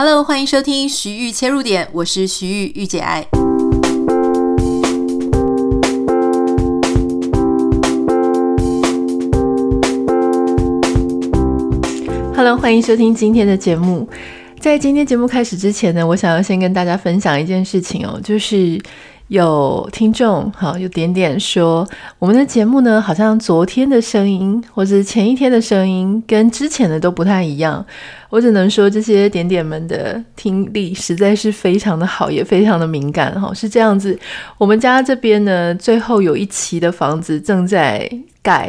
Hello，欢迎收听徐玉切入点，我是徐玉御姐爱。Hello，欢迎收听今天的节目。在今天节目开始之前呢，我想要先跟大家分享一件事情哦，就是。有听众好，有点点说我们的节目呢，好像昨天的声音或者前一天的声音跟之前的都不太一样。我只能说这些点点们的听力实在是非常的好，也非常的敏感哈。是这样子，我们家这边呢，最后有一期的房子正在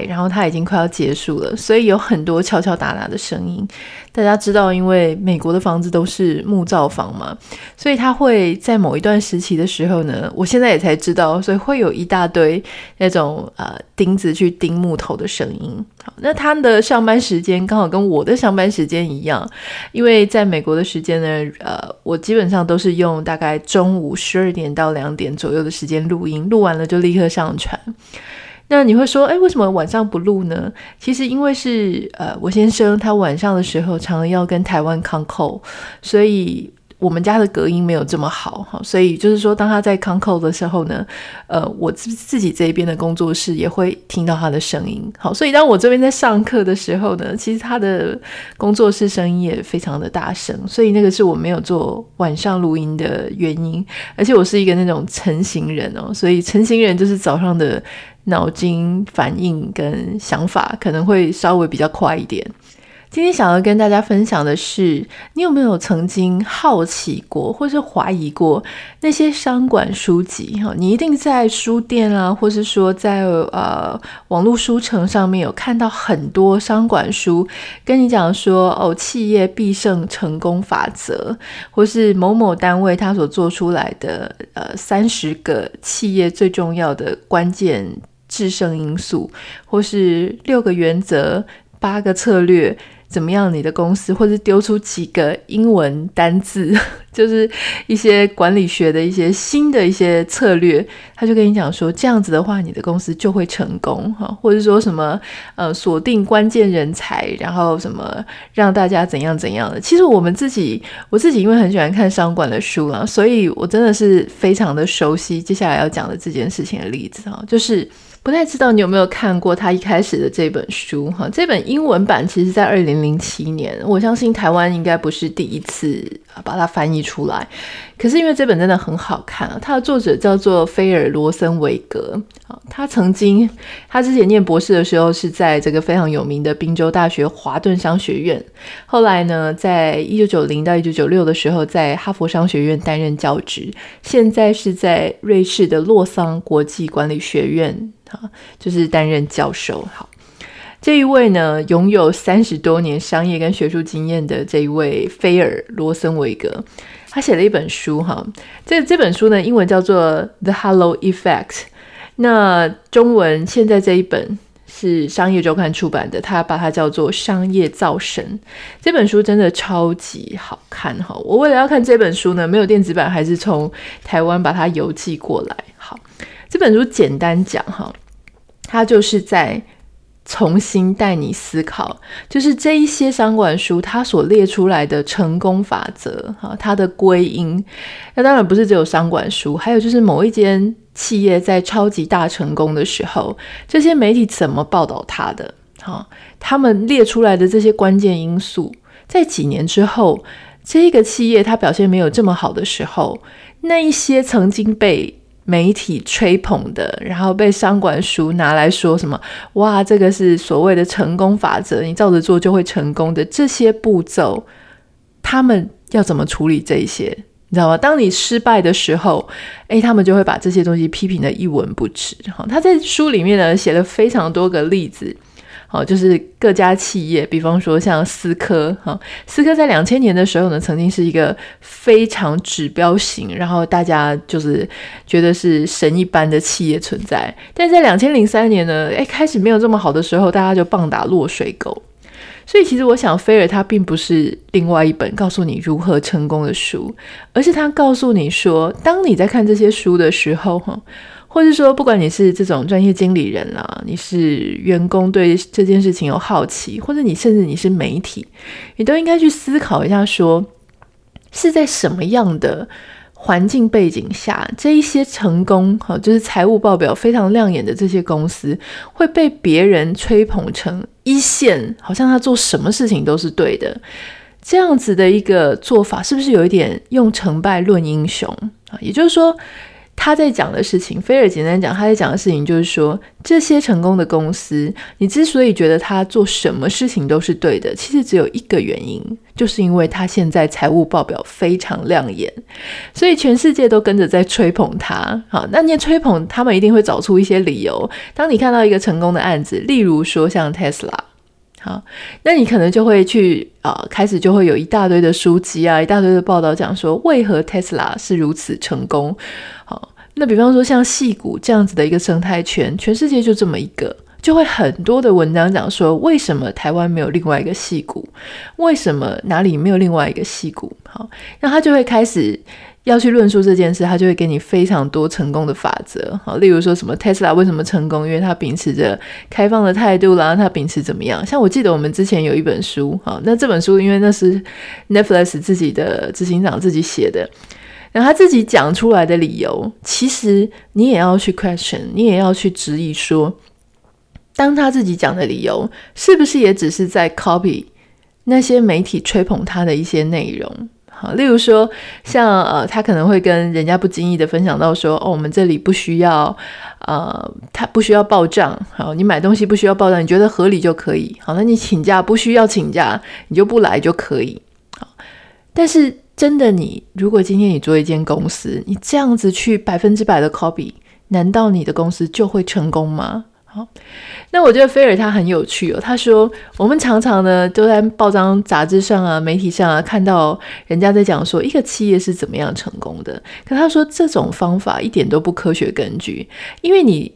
然后它已经快要结束了，所以有很多敲敲打打的声音。大家知道，因为美国的房子都是木造房嘛，所以它会在某一段时期的时候呢，我现在也才知道，所以会有一大堆那种呃钉子去钉木头的声音。好，那他的上班时间刚好跟我的上班时间一样，因为在美国的时间呢，呃，我基本上都是用大概中午十二点到两点左右的时间录音，录完了就立刻上传。那你会说，哎，为什么晚上不录呢？其实因为是呃，我先生他晚上的时候常常要跟台湾 conco，所以我们家的隔音没有这么好哈。所以就是说，当他在 c o n c o 的时候呢，呃，我自自己这边的工作室也会听到他的声音。好，所以当我这边在上课的时候呢，其实他的工作室声音也非常的大声。所以那个是我没有做晚上录音的原因。而且我是一个那种晨型人哦，所以晨型人就是早上的。脑筋反应跟想法可能会稍微比较快一点。今天想要跟大家分享的是，你有没有曾经好奇过，或是怀疑过那些商管书籍？哈，你一定在书店啊，或是说在呃网络书城上面有看到很多商管书，跟你讲说哦，企业必胜成功法则，或是某某单位他所做出来的呃三十个企业最重要的关键。制胜因素，或是六个原则、八个策略，怎么样？你的公司，或是丢出几个英文单字，就是一些管理学的一些新的一些策略，他就跟你讲说，这样子的话，你的公司就会成功哈，或者说什么呃，锁定关键人才，然后什么让大家怎样怎样的。其实我们自己，我自己因为很喜欢看商管的书啊，所以我真的是非常的熟悉接下来要讲的这件事情的例子哈，就是。不太知道你有没有看过他一开始的这本书哈？这本英文版其实在二零零七年，我相信台湾应该不是第一次把它翻译出来。可是因为这本真的很好看啊，它的作者叫做菲尔罗森维格啊，他曾经他之前念博士的时候是在这个非常有名的宾州大学华顿商学院，后来呢，在一九九零到一九九六的时候在哈佛商学院担任教职，现在是在瑞士的洛桑国际管理学院。啊，就是担任教授。好，这一位呢，拥有三十多年商业跟学术经验的这一位菲尔罗森维格，他写了一本书。哈，这这本书呢，英文叫做《The Halo Effect》，那中文现在这一本是商业周刊出版的，他把它叫做《商业造神》。这本书真的超级好看。哈，我为了要看这本书呢，没有电子版，还是从台湾把它邮寄过来。好。这本书简单讲哈，它就是在重新带你思考，就是这一些商管书它所列出来的成功法则哈，它的归因。那当然不是只有商管书，还有就是某一间企业在超级大成功的时候，这些媒体怎么报道它的？哈，他们列出来的这些关键因素，在几年之后，这个企业它表现没有这么好的时候，那一些曾经被媒体吹捧的，然后被商管书拿来说什么？哇，这个是所谓的成功法则，你照着做就会成功的这些步骤，他们要怎么处理这些？你知道吗？当你失败的时候，诶，他们就会把这些东西批评的一文不值。哈，他在书里面呢写了非常多个例子。好，就是各家企业，比方说像思科，哈，思科在两千年的时候呢，曾经是一个非常指标型，然后大家就是觉得是神一般的企业存在。但在两千零三年呢，诶，开始没有这么好的时候，大家就棒打落水狗。所以其实我想，菲尔他并不是另外一本告诉你如何成功的书，而是他告诉你说，当你在看这些书的时候，哈。或者说，不管你是这种专业经理人啦、你是员工对这件事情有好奇，或者你甚至你是媒体，你都应该去思考一下说，说是在什么样的环境背景下，这一些成功，哈，就是财务报表非常亮眼的这些公司，会被别人吹捧成一线，好像他做什么事情都是对的，这样子的一个做法，是不是有一点用成败论英雄啊？也就是说。他在讲的事情，菲尔简单讲，他在讲的事情就是说，这些成功的公司，你之所以觉得他做什么事情都是对的，其实只有一个原因，就是因为他现在财务报表非常亮眼，所以全世界都跟着在吹捧他。好，那你吹捧他们一定会找出一些理由。当你看到一个成功的案子，例如说像 Tesla，好，那你可能就会去啊、开始就会有一大堆的书籍啊，一大堆的报道讲说，为何 Tesla 是如此成功。好，那比方说像戏谷这样子的一个生态圈，全世界就这么一个，就会很多的文章讲说，为什么台湾没有另外一个戏谷？为什么哪里没有另外一个戏谷？好，那他就会开始要去论述这件事，他就会给你非常多成功的法则。好，例如说什么 Tesla 为什么成功？因为他秉持着开放的态度啦，他秉持怎么样？像我记得我们之前有一本书，好，那这本书因为那是 Netflix 自己的执行长自己写的。然后他自己讲出来的理由，其实你也要去 question，你也要去质疑说，当他自己讲的理由，是不是也只是在 copy 那些媒体吹捧他的一些内容？好，例如说，像呃，他可能会跟人家不经意的分享到说，哦，我们这里不需要，呃，他不需要报账，好，你买东西不需要报账，你觉得合理就可以，好，那你请假不需要请假，你就不来就可以，但是。真的你，如果今天你做一间公司，你这样子去百分之百的 copy，难道你的公司就会成功吗？好，那我觉得菲尔他很有趣哦。他说，我们常常呢都在报章杂志上啊、媒体上啊看到人家在讲说一个企业是怎么样成功的，可他说这种方法一点都不科学根据，因为你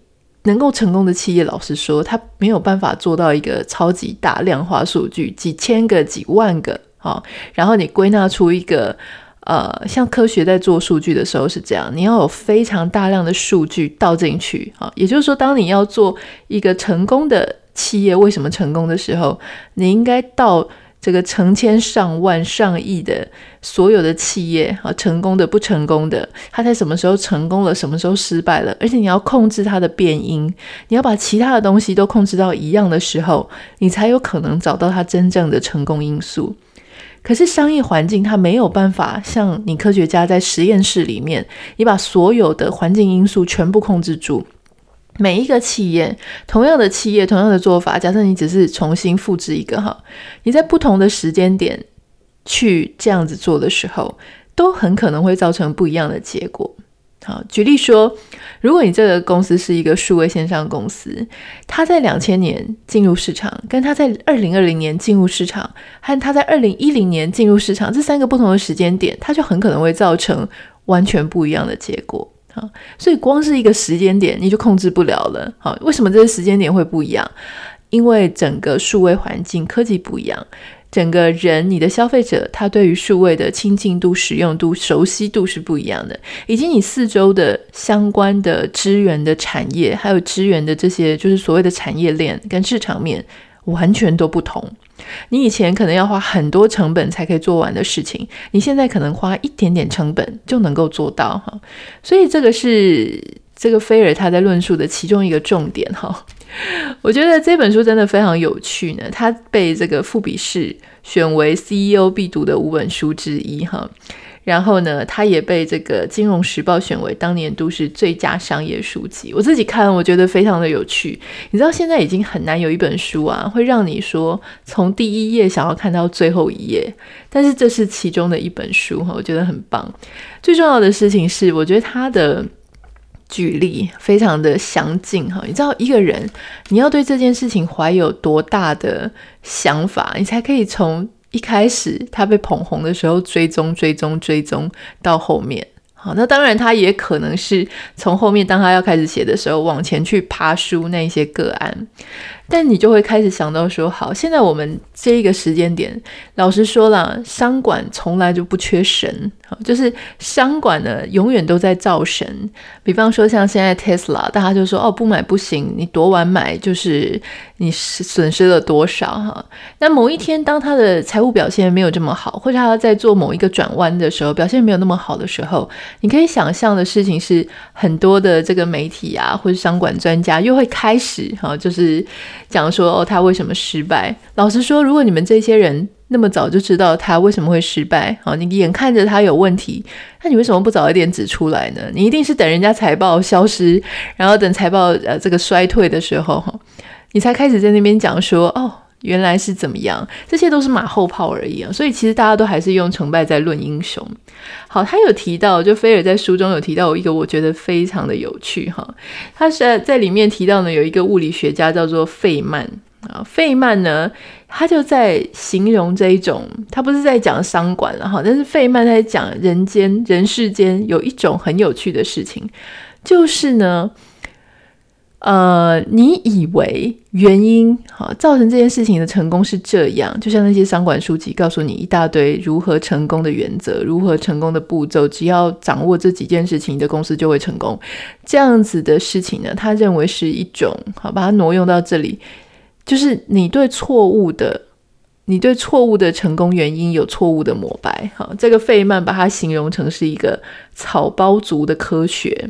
能够成功的企业，老实说，他没有办法做到一个超级大量化数据，几千个、几万个。好，然后你归纳出一个，呃，像科学在做数据的时候是这样，你要有非常大量的数据倒进去，啊，也就是说，当你要做一个成功的企业为什么成功的时候，你应该到这个成千上万上亿的所有的企业，啊，成功的不成功的，它在什么时候成功了，什么时候失败了，而且你要控制它的变因，你要把其他的东西都控制到一样的时候，你才有可能找到它真正的成功因素。可是商业环境它没有办法像你科学家在实验室里面，你把所有的环境因素全部控制住。每一个企业，同样的企业，同样的做法，假设你只是重新复制一个哈，你在不同的时间点去这样子做的时候，都很可能会造成不一样的结果。好，举例说，如果你这个公司是一个数位线上公司，它在两千年进入市场，跟它在二零二零年进入市场，和它在二零一零年进入市场这三个不同的时间点，它就很可能会造成完全不一样的结果。好，所以光是一个时间点你就控制不了了。好，为什么这个时间点会不一样？因为整个数位环境、科技不一样。整个人，你的消费者，他对于数位的亲近度、使用度、熟悉度是不一样的，以及你四周的相关的资源的产业，还有资源的这些，就是所谓的产业链跟市场面，完全都不同。你以前可能要花很多成本才可以做完的事情，你现在可能花一点点成本就能够做到哈。所以这个是这个菲尔他在论述的其中一个重点哈。我觉得这本书真的非常有趣呢，它被这个富比士选为 CEO 必读的五本书之一哈。然后呢，它也被这个金融时报选为当年都是最佳商业书籍。我自己看，我觉得非常的有趣。你知道现在已经很难有一本书啊，会让你说从第一页想要看到最后一页，但是这是其中的一本书哈，我觉得很棒。最重要的事情是，我觉得它的。举例非常的详尽哈，你知道一个人你要对这件事情怀有多大的想法，你才可以从一开始他被捧红的时候追踪追踪追踪到后面。好，那当然他也可能是从后面当他要开始写的时候往前去爬书那些个案。但你就会开始想到说，好，现在我们这一个时间点，老实说了，商管从来就不缺神，好，就是商管呢永远都在造神。比方说像现在 Tesla，大家就说哦，不买不行，你多晚买就是你损失了多少哈。那某一天当他的财务表现没有这么好，或者他在做某一个转弯的时候，表现没有那么好的时候，你可以想象的事情是，很多的这个媒体啊，或者商管专家又会开始哈，就是。讲说哦，他为什么失败？老实说，如果你们这些人那么早就知道他为什么会失败，好，你眼看着他有问题，那你为什么不早一点指出来呢？你一定是等人家财报消失，然后等财报呃这个衰退的时候哈，你才开始在那边讲说哦，原来是怎么样？这些都是马后炮而已啊。所以其实大家都还是用成败在论英雄。好，他有提到，就菲尔在书中有提到一个，我觉得非常的有趣哈。他是在里面提到呢，有一个物理学家叫做费曼啊，费曼呢，他就在形容这一种，他不是在讲商管了哈，但是费曼他在讲人间人世间有一种很有趣的事情，就是呢。呃，你以为原因哈造成这件事情的成功是这样，就像那些商管书籍告诉你一大堆如何成功的原则，如何成功的步骤，只要掌握这几件事情，你的公司就会成功。这样子的事情呢，他认为是一种好，把它挪用到这里，就是你对错误的，你对错误的成功原因有错误的膜拜。好，这个费曼把它形容成是一个草包族的科学。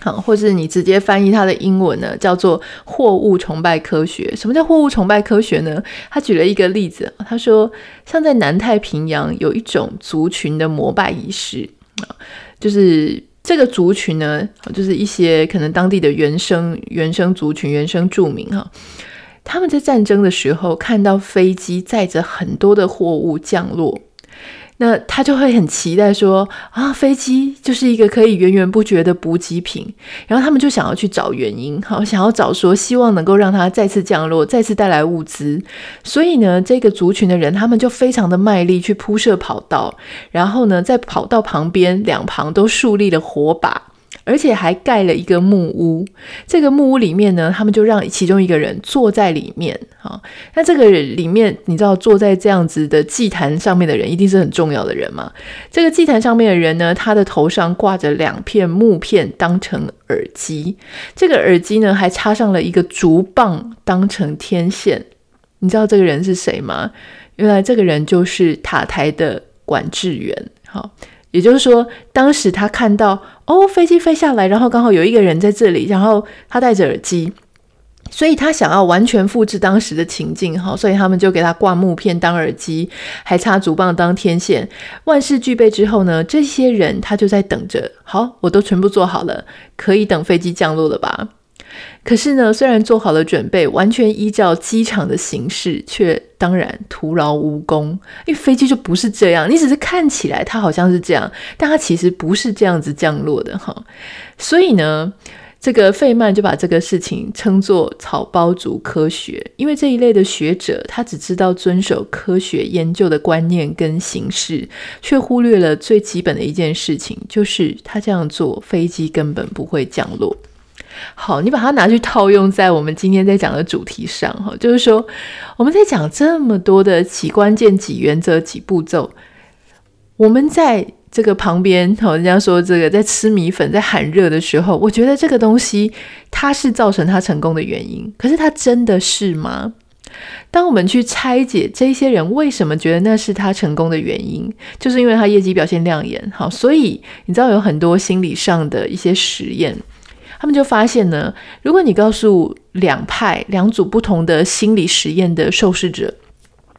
好，或是你直接翻译它的英文呢，叫做“货物崇拜科学”。什么叫“货物崇拜科学”呢？他举了一个例子，他说，像在南太平洋有一种族群的膜拜仪式啊，就是这个族群呢，就是一些可能当地的原生原生族群、原生住民哈，他们在战争的时候看到飞机载着很多的货物降落。那他就会很期待说啊，飞机就是一个可以源源不绝的补给品，然后他们就想要去找原因，好，想要找说希望能够让它再次降落，再次带来物资。所以呢，这个族群的人他们就非常的卖力去铺设跑道，然后呢，在跑道旁边两旁都树立了火把。而且还盖了一个木屋，这个木屋里面呢，他们就让其中一个人坐在里面。哈，那这个里面，你知道坐在这样子的祭坛上面的人，一定是很重要的人嘛？这个祭坛上面的人呢，他的头上挂着两片木片当成耳机，这个耳机呢，还插上了一个竹棒当成天线。你知道这个人是谁吗？原来这个人就是塔台的管制员。好。也就是说，当时他看到哦，飞机飞下来，然后刚好有一个人在这里，然后他戴着耳机，所以他想要完全复制当时的情境，哈，所以他们就给他挂木片当耳机，还插竹棒当天线。万事俱备之后呢，这些人他就在等着，好，我都全部做好了，可以等飞机降落了吧？可是呢，虽然做好了准备，完全依照机场的形式，却当然徒劳无功。因为飞机就不是这样，你只是看起来它好像是这样，但它其实不是这样子降落的哈。所以呢，这个费曼就把这个事情称作草包族科学，因为这一类的学者，他只知道遵守科学研究的观念跟形式，却忽略了最基本的一件事情，就是他这样做，飞机根本不会降落。好，你把它拿去套用在我们今天在讲的主题上，哈，就是说我们在讲这么多的几关键、几原则、几步骤，我们在这个旁边，好，人家说这个在吃米粉、在喊热的时候，我觉得这个东西它是造成它成功的原因，可是它真的是吗？当我们去拆解这些人为什么觉得那是他成功的原因，就是因为他业绩表现亮眼，好，所以你知道有很多心理上的一些实验。他们就发现呢，如果你告诉两派两组不同的心理实验的受试者，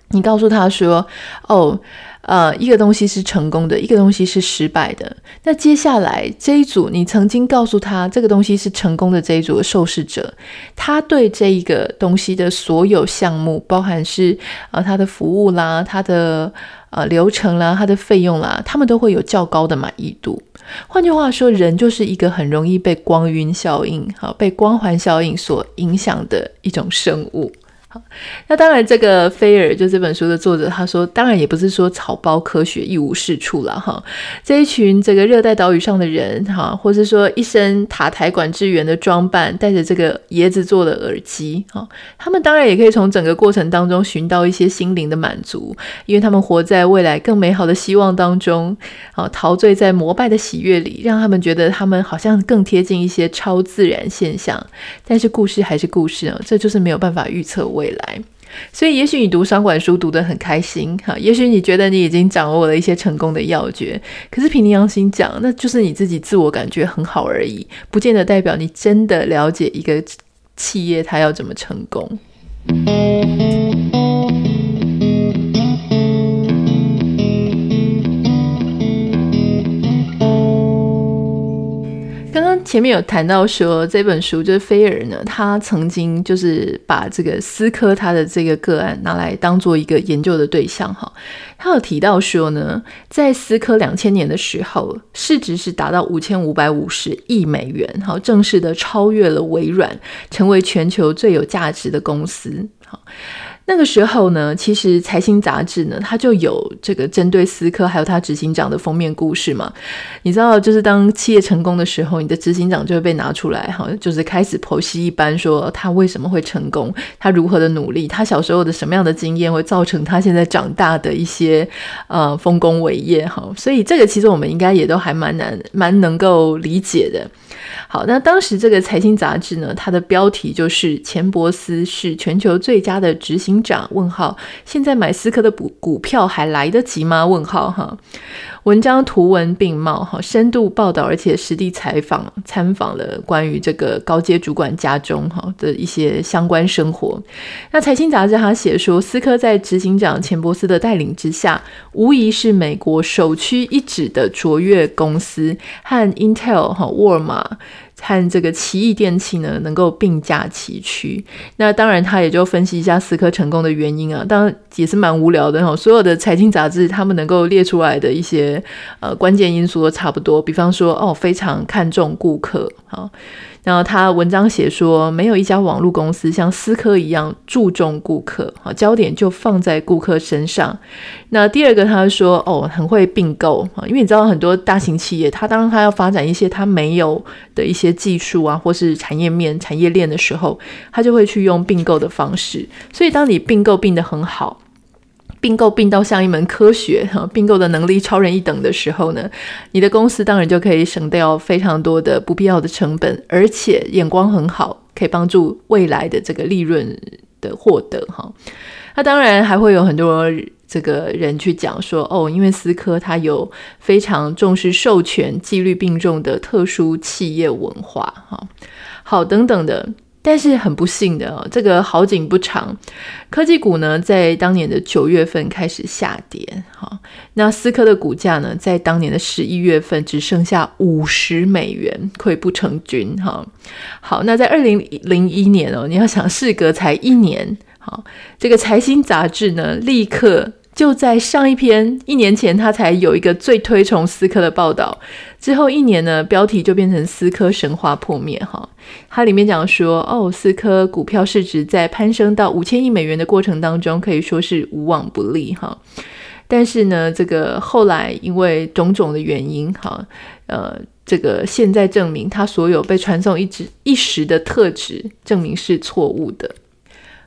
你告诉他说：“哦，呃，一个东西是成功的，一个东西是失败的。”那接下来这一组，你曾经告诉他这个东西是成功的这一组的受试者，他对这一个东西的所有项目，包含是呃他的服务啦，他的呃流程啦，他的费用啦，他们都会有较高的满意度。换句话说，人就是一个很容易被光晕效应、好被光环效应所影响的一种生物。那当然，这个菲尔就这本书的作者，他说，当然也不是说草包科学一无是处了哈。这一群这个热带岛屿上的人哈，或是说一身塔台管制员的装扮，戴着这个椰子做的耳机哈，他们当然也可以从整个过程当中寻到一些心灵的满足，因为他们活在未来更美好的希望当中，啊，陶醉在膜拜的喜悦里，让他们觉得他们好像更贴近一些超自然现象。但是故事还是故事啊，这就是没有办法预测未未来，所以也许你读商管书读得很开心哈，也许你觉得你已经掌握了一些成功的要诀，可是凭良心讲，那就是你自己自我感觉很好而已，不见得代表你真的了解一个企业它要怎么成功。前面有谈到说，这本书就是菲尔呢，他曾经就是把这个思科他的这个个案拿来当做一个研究的对象哈。他有提到说呢，在思科两千年的时候，市值是达到五千五百五十亿美元，好，正式的超越了微软，成为全球最有价值的公司。好。那个时候呢，其实财新杂志呢，它就有这个针对思科还有他执行长的封面故事嘛。你知道，就是当企业成功的时候，你的执行长就会被拿出来，哈，就是开始剖析一般说他为什么会成功，他如何的努力，他小时候的什么样的经验会造成他现在长大的一些呃丰功伟业，哈。所以这个其实我们应该也都还蛮难蛮能够理解的。好，那当时这个财新杂志呢，它的标题就是钱伯斯是全球最佳的执行长？问号，现在买思科的股股票还来得及吗？问号哈。文章图文并茂，哈，深度报道，而且实地采访参访了关于这个高阶主管家中哈的一些相关生活。那财新杂志他写说，思科在执行长钱伯斯的带领之下，无疑是美国首屈一指的卓越公司，和 Intel 哈沃尔玛。和这个奇异电器呢，能够并驾齐驱。那当然，他也就分析一下思科成功的原因啊，当然也是蛮无聊的哈。所有的财经杂志，他们能够列出来的一些呃关键因素都差不多，比方说哦，非常看重顾客哈。然后他文章写说，没有一家网络公司像思科一样注重顾客，啊，焦点就放在顾客身上。那第二个，他说哦，很会并购啊，因为你知道很多大型企业，他当他要发展一些他没有的一些技术啊，或是产业面、产业链的时候，他就会去用并购的方式。所以当你并购并得很好。并购并到像一门科学哈，并购的能力超人一等的时候呢，你的公司当然就可以省掉非常多的不必要的成本，而且眼光很好，可以帮助未来的这个利润的获得哈。那当然还会有很多这个人去讲说哦，因为思科它有非常重视授权、纪律并重的特殊企业文化哈，好等等的。但是很不幸的哦，这个好景不长，科技股呢在当年的九月份开始下跌，哈，那思科的股价呢在当年的十一月份只剩下五十美元，溃不成军，哈，好，那在二零零一年哦，你要想事隔才一年，好，这个财新杂志呢立刻。就在上一篇一年前，他才有一个最推崇思科的报道。之后一年呢，标题就变成“思科神话破灭”哈。它里面讲说，哦，思科股票市值在攀升到五千亿美元的过程当中，可以说是无往不利哈。但是呢，这个后来因为种种的原因哈，呃，这个现在证明他所有被传送一直一时的特质，证明是错误的。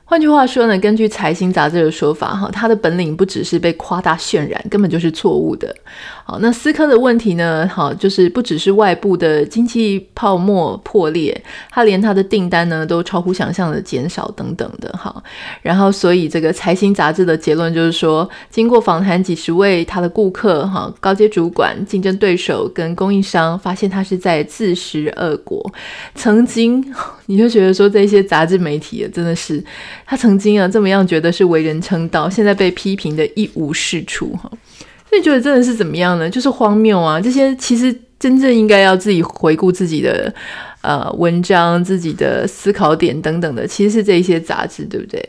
换句话说呢，根据财新杂志的说法，哈，他的本领不只是被夸大渲染，根本就是错误的。好，那思科的问题呢？好，就是不只是外部的经济泡沫破裂，他连他的订单呢都超乎想象的减少等等的。哈，然后所以这个财新杂志的结论就是说，经过访谈几十位他的顾客、哈高阶主管、竞争对手跟供应商，发现他是在自食恶果。曾经你就觉得说，这些杂志媒体真的是。他曾经啊这么样觉得是为人称道，现在被批评的一无是处哈，所以觉得真的是怎么样呢？就是荒谬啊！这些其实真正应该要自己回顾自己的呃文章、自己的思考点等等的，其实是这一些杂志，对不对？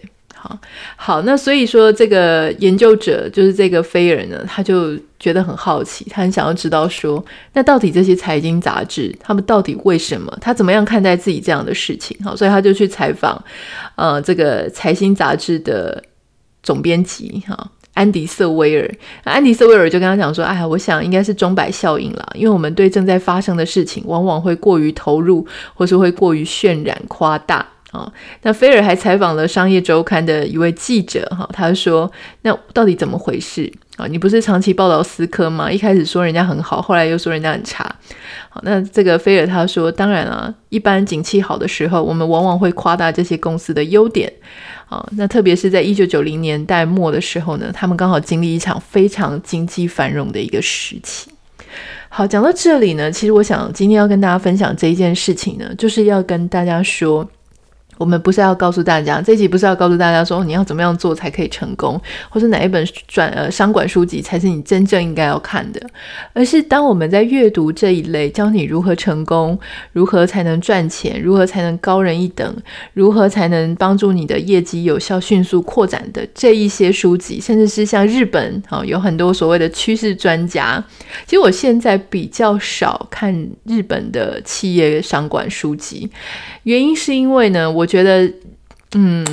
好，那所以说这个研究者就是这个菲尔呢，他就觉得很好奇，他很想要知道说，那到底这些财经杂志他们到底为什么，他怎么样看待自己这样的事情？好，所以他就去采访，呃，这个财新杂志的总编辑哈。安迪·瑟威尔，安迪·瑟威尔就跟他讲说：“哎呀，我想应该是钟摆效应啦，因为我们对正在发生的事情往往会过于投入，或是会过于渲染、夸大啊、”那菲尔还采访了《商业周刊》的一位记者，哈、他说：“那到底怎么回事啊、你不是长期报道思科吗？一开始说人家很好，后来又说人家很差。好，那这个菲尔他说：当然啊，一般景气好的时候，我们往往会夸大这些公司的优点。”啊，那特别是在一九九零年代末的时候呢，他们刚好经历一场非常经济繁荣的一个时期。好，讲到这里呢，其实我想今天要跟大家分享这一件事情呢，就是要跟大家说。我们不是要告诉大家，这一集不是要告诉大家说你要怎么样做才可以成功，或是哪一本转呃商管书籍才是你真正应该要看的，而是当我们在阅读这一类教你如何成功、如何才能赚钱、如何才能高人一等、如何才能帮助你的业绩有效迅速扩展的这一些书籍，甚至是像日本啊、哦、有很多所谓的趋势专家，其实我现在比较少看日本的企业商管书籍，原因是因为呢我。我觉得，嗯，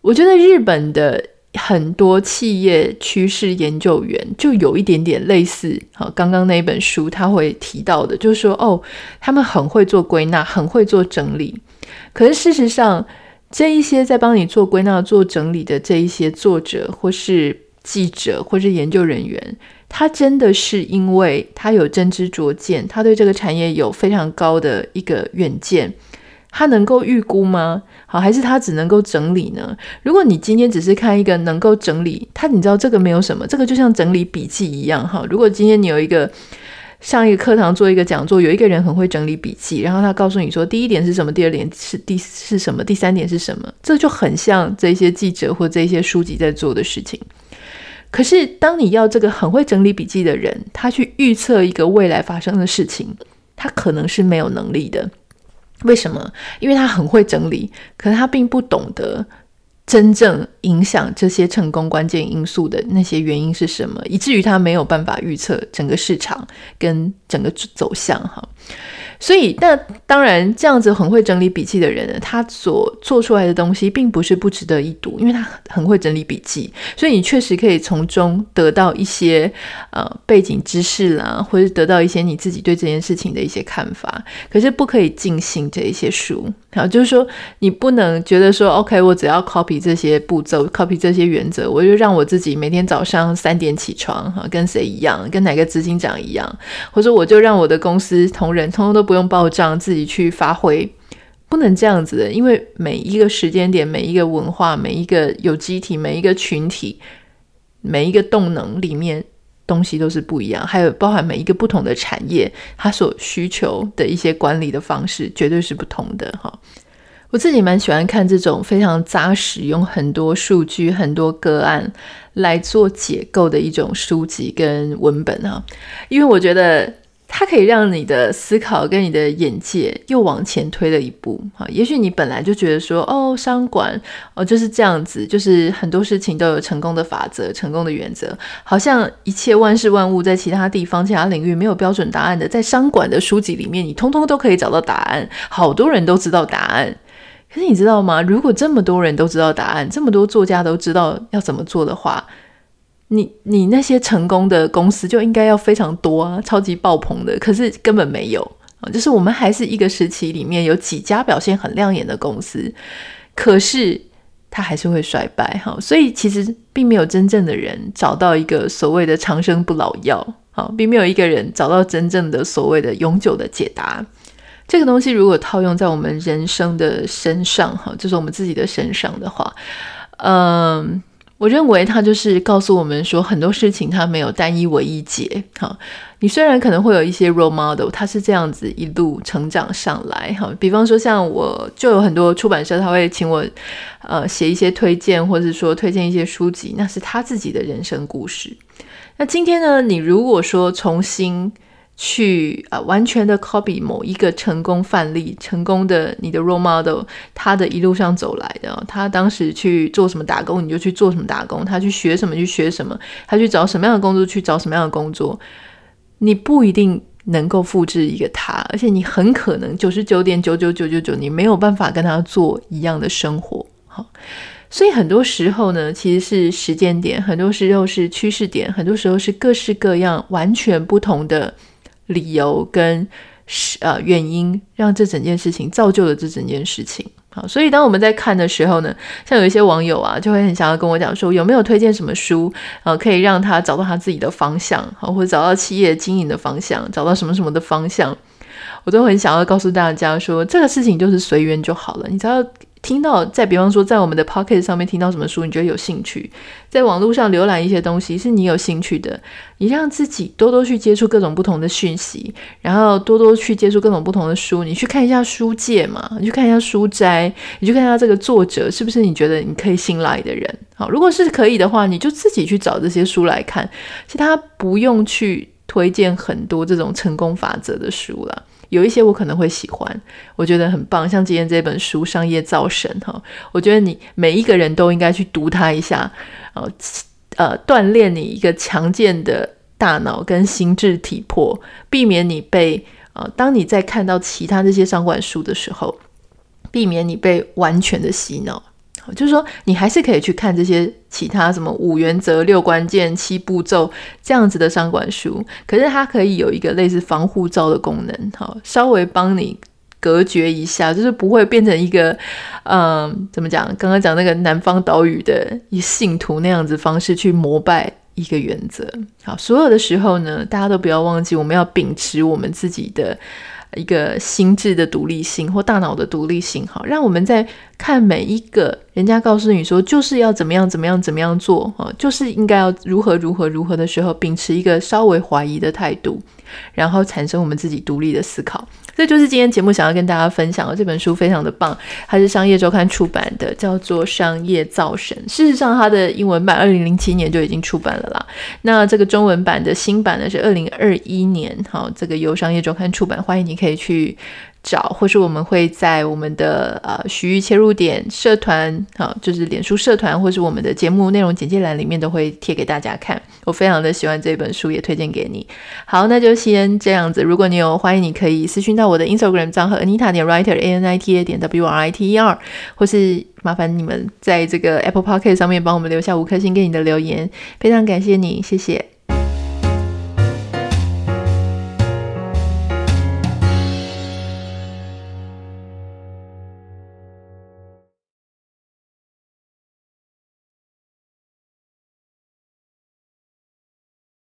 我觉得日本的很多企业趋势研究员就有一点点类似，好，刚刚那一本书他会提到的，就是说，哦，他们很会做归纳，很会做整理。可是事实上，这一些在帮你做归纳、做整理的这一些作者，或是记者，或是研究人员，他真的是因为他有真知灼见，他对这个产业有非常高的一个远见。他能够预估吗？好，还是他只能够整理呢？如果你今天只是看一个能够整理，他你知道这个没有什么，这个就像整理笔记一样哈。如果今天你有一个上一个课堂做一个讲座，有一个人很会整理笔记，然后他告诉你说第一点是什么，第二点是第是什么，第三点是什么，这就很像这些记者或这些书籍在做的事情。可是当你要这个很会整理笔记的人，他去预测一个未来发生的事情，他可能是没有能力的。为什么？因为他很会整理，可是他并不懂得真正影响这些成功关键因素的那些原因是什么，以至于他没有办法预测整个市场跟整个走向。哈。所以，那当然，这样子很会整理笔记的人呢，他所做出来的东西并不是不值得一读，因为他很会整理笔记，所以你确实可以从中得到一些呃背景知识啦，或者得到一些你自己对这件事情的一些看法。可是不可以尽信这一些书，好，就是说你不能觉得说，OK，我只要 copy 这些步骤，copy 这些原则，我就让我自己每天早上三点起床，哈，跟谁一样，跟哪个执行长一样，或者我就让我的公司同仁通通都。不用报账，自己去发挥，不能这样子的，因为每一个时间点、每一个文化、每一个有机体、每一个群体、每一个动能里面东西都是不一样，还有包含每一个不同的产业，它所需求的一些管理的方式绝对是不同的哈。我自己蛮喜欢看这种非常扎实、用很多数据、很多个案来做解构的一种书籍跟文本哈，因为我觉得。它可以让你的思考跟你的眼界又往前推了一步哈，也许你本来就觉得说，哦，商管哦就是这样子，就是很多事情都有成功的法则、成功的原则，好像一切万事万物在其他地方、其他领域没有标准答案的，在商管的书籍里面，你通通都可以找到答案，好多人都知道答案。可是你知道吗？如果这么多人都知道答案，这么多作家都知道要怎么做的话，你你那些成功的公司就应该要非常多啊，超级爆棚的，可是根本没有啊。就是我们还是一个时期里面有几家表现很亮眼的公司，可是它还是会衰败哈。所以其实并没有真正的人找到一个所谓的长生不老药啊，并没有一个人找到真正的所谓的永久的解答。这个东西如果套用在我们人生的身上哈，就是我们自己的身上的话，嗯。我认为他就是告诉我们说，很多事情他没有单一唯一解。哈，你虽然可能会有一些 role model，他是这样子一路成长上来。哈，比方说像我就有很多出版社，他会请我呃写一些推荐，或者说推荐一些书籍，那是他自己的人生故事。那今天呢，你如果说重新去啊，完全的 copy 某一个成功范例、成功的你的 role model，他的一路上走来的，他当时去做什么打工，你就去做什么打工；他去学什么，去学什么；他去找什么样的工作，去找什么样的工作。你不一定能够复制一个他，而且你很可能九十九点九九九九九，你没有办法跟他做一样的生活。好，所以很多时候呢，其实是时间点，很多时候是趋势点，很多时候是各式各样完全不同的。理由跟是呃原因，让这整件事情造就了这整件事情。好，所以当我们在看的时候呢，像有一些网友啊，就会很想要跟我讲说，有没有推荐什么书啊，可以让他找到他自己的方向，好，或者找到企业经营的方向，找到什么什么的方向，我都很想要告诉大家说，这个事情就是随缘就好了，你只要。听到，再比方说，在我们的 Pocket 上面听到什么书，你觉得有兴趣，在网络上浏览一些东西是你有兴趣的，你让自己多多去接触各种不同的讯息，然后多多去接触各种不同的书，你去看一下书界嘛，你去看一下书斋，你去看一下这个作者是不是你觉得你可以信赖的人。好，如果是可以的话，你就自己去找这些书来看，其他不用去推荐很多这种成功法则的书了。有一些我可能会喜欢，我觉得很棒，像今天这本书《商业造神》哈，我觉得你每一个人都应该去读它一下，呃，呃，锻炼你一个强健的大脑跟心智体魄，避免你被呃，当你在看到其他这些商管书的时候，避免你被完全的洗脑。就是说，你还是可以去看这些其他什么五原则、六关键、七步骤这样子的商管书，可是它可以有一个类似防护罩的功能，好，稍微帮你隔绝一下，就是不会变成一个，嗯，怎么讲？刚刚讲那个南方岛屿的一信徒那样子方式去膜拜一个原则。好，所有的时候呢，大家都不要忘记，我们要秉持我们自己的。一个心智的独立性或大脑的独立性，好，让我们在看每一个人家告诉你说就是要怎么样怎么样怎么样做，啊，就是应该要如何如何如何的时候，秉持一个稍微怀疑的态度，然后产生我们自己独立的思考。这就是今天节目想要跟大家分享的这本书，非常的棒，它是商业周刊出版的，叫做《商业造神》。事实上，它的英文版二零零七年就已经出版了啦。那这个中文版的新版呢是二零二一年，好，这个由商业周刊出版，欢迎你可以去。找，或是我们会在我们的呃徐豫切入点社团，好，就是脸书社团，或是我们的节目内容简介栏里面都会贴给大家看。我非常的喜欢这本书，也推荐给你。好，那就先这样子。如果你有，欢迎你可以私讯到我的 Instagram 账号 Anita 点 Writer A N I T A 点 W R I T E R，或是麻烦你们在这个 Apple Podcast 上面帮我们留下五颗星给你的留言，非常感谢你，谢谢。